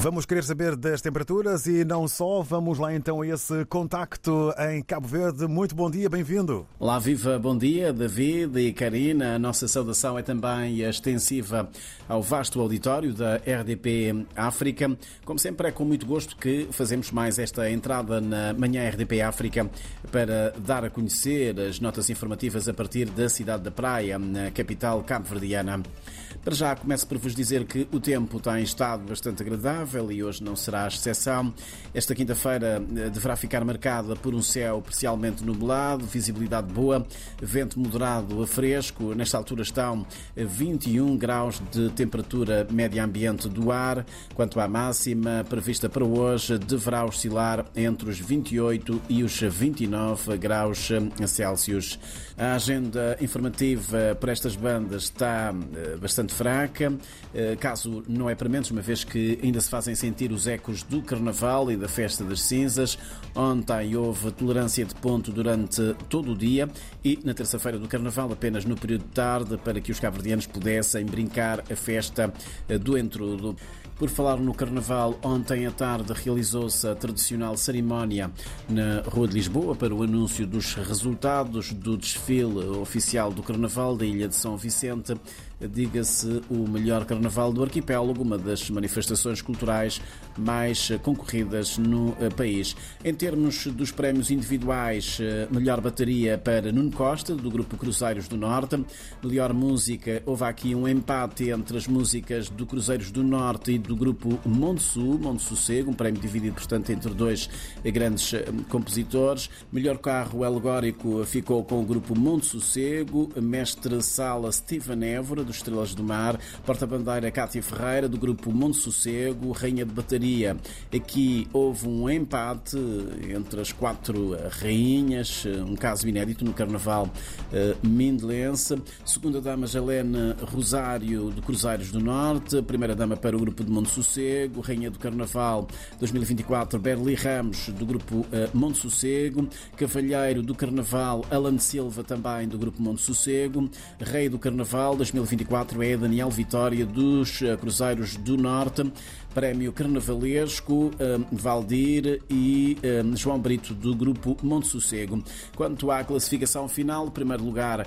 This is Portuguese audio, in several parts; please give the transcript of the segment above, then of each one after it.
Vamos querer saber das temperaturas e não só. Vamos lá então a esse contacto em Cabo Verde. Muito bom dia, bem-vindo. Olá, viva, bom dia, David e Karina. A nossa saudação é também extensiva ao vasto auditório da RDP África. Como sempre, é com muito gosto que fazemos mais esta entrada na Manhã RDP África para dar a conhecer as notas informativas a partir da cidade da Praia, na capital cabo-verdiana. Para já, começo por vos dizer que o tempo tem estado bastante agradável e hoje não será a exceção. Esta quinta-feira eh, deverá ficar marcada por um céu parcialmente nublado, visibilidade boa, vento moderado a fresco. Nesta altura estão 21 graus de temperatura média ambiente do ar. Quanto à máxima prevista para hoje, deverá oscilar entre os 28 e os 29 graus eh, Celsius. A agenda informativa para estas bandas está eh, bastante fraca, eh, caso não é para menos, uma vez que ainda se fazem sentir os ecos do Carnaval e da Festa das Cinzas. Ontem houve tolerância de ponto durante todo o dia e na terça-feira do Carnaval, apenas no período de tarde, para que os cabo-verdianos pudessem brincar a festa eh, do entrudo. Por falar no Carnaval, ontem à tarde realizou-se a tradicional cerimónia na Rua de Lisboa para o anúncio dos resultados do desfile oficial do Carnaval da Ilha de São Vicente diga-se o melhor carnaval do arquipélago, uma das manifestações culturais mais concorridas no eh, país. Em termos dos prémios individuais, eh, melhor bateria para Nuno Costa, do grupo Cruzeiros do Norte, melhor música, houve aqui um empate entre as músicas do Cruzeiros do Norte e do grupo Monte Sul, Monte Sossego, um prémio dividido, portanto, entre dois grandes eh, compositores. Melhor carro alegórico ficou com o grupo Monte Sossego, mestre sala Steven Évora, dos Estrelas do Mar, porta-bandeira Cátia Ferreira, do grupo Monte Sossego, rainha de bateria. Aqui houve um empate entre as quatro rainhas, um caso inédito no Carnaval uh, Mindelense. Segunda dama Jalene Rosário, do Cruzeiros do Norte. Primeira dama para o grupo de Monte Sossego. Rainha do Carnaval 2024, Berli Ramos, do grupo uh, Monte Sossego. Cavalheiro do Carnaval, Alan Silva, também do grupo Monte Sossego. Rei do Carnaval 2024, 2024 é Daniel Vitória dos eh, Cruzeiros do Norte, Prémio Carnavalesco, eh, Valdir e eh, João Brito do Grupo Monte Sossego. Quanto à classificação final, primeiro lugar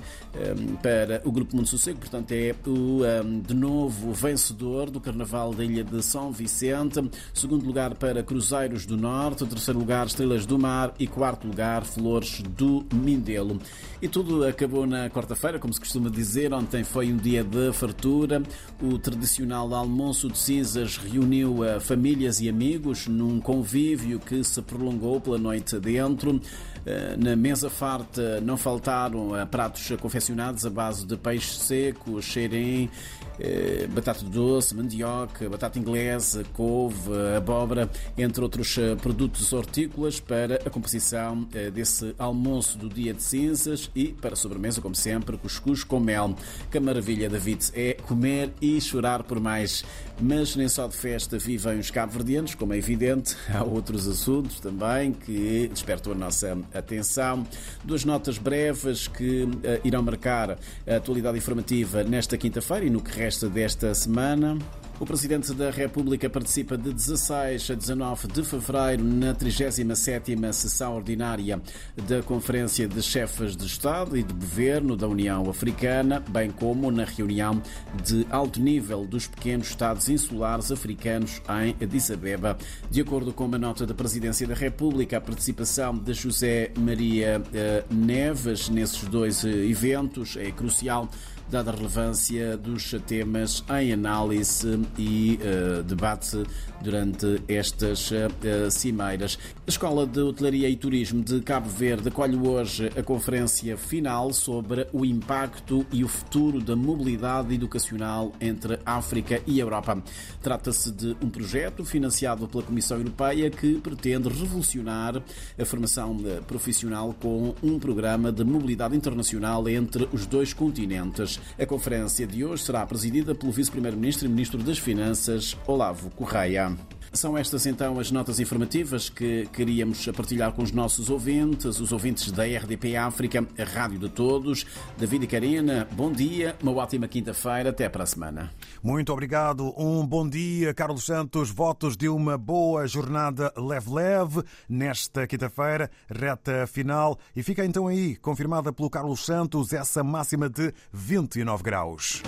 para o Grupo Monte Sossego, portanto é o de novo vencedor do Carnaval da Ilha de São Vicente, segundo lugar para Cruzeiros do Norte, terceiro lugar Estrelas do Mar e quarto lugar Flores do Mindelo. E tudo acabou na quarta-feira, como se costuma dizer, ontem foi um dia de fartura. O tradicional almoço de cinzas reuniu a famílias e amigos num convívio que se prolongou pela noite dentro. Eh, na mesa farta não faltaram eh, pratos confeccionados à base de peixe seco, xerém, eh, batata doce, mandioca, batata inglesa, couve, abóbora, entre outros produtos hortícolas para a composição desse almoço do dia de cinzas e para a sobremesa, como sempre, cuscuz com mel. Que maravilha, David, é comer e chorar por mais. Mas nem só de festa vivem os cabo-verdianos, como é evidente, há outros assuntos também que despertam a nossa atenção. Duas notas breves que uh, irão marcar a atualidade informativa nesta quinta-feira e no que resta desta semana. O Presidente da República participa de 16 a 19 de fevereiro na 37ª sessão ordinária da Conferência de Chefes de Estado e de Governo da União Africana, bem como na reunião de alto nível dos pequenos Estados insulares africanos em Addis Abeba. De acordo com uma nota da Presidência da República, a participação de José Maria eh, Neves nesses dois eventos é crucial dada a relevância dos temas em análise e uh, debate durante estas uh, cimeiras. A Escola de Hotelaria e Turismo de Cabo Verde acolhe hoje a conferência final sobre o impacto e o futuro da mobilidade educacional entre África e Europa. Trata-se de um projeto financiado pela Comissão Europeia que pretende revolucionar a formação eh, profissional com um programa de mobilidade internacional entre os dois continentes. A conferência de hoje será presidida pelo Vice-Primeiro-Ministro e Ministro das Finanças, Olavo Correia. São estas então as notas informativas que queríamos partilhar com os nossos ouvintes, os ouvintes da RDP África, a Rádio de Todos. David e Karina, bom dia, uma ótima quinta-feira, até para a semana. Muito obrigado, um bom dia, Carlos Santos. Votos de uma boa jornada leve-leve nesta quinta-feira, reta final. E fica então aí, confirmada pelo Carlos Santos, essa máxima de 29 graus.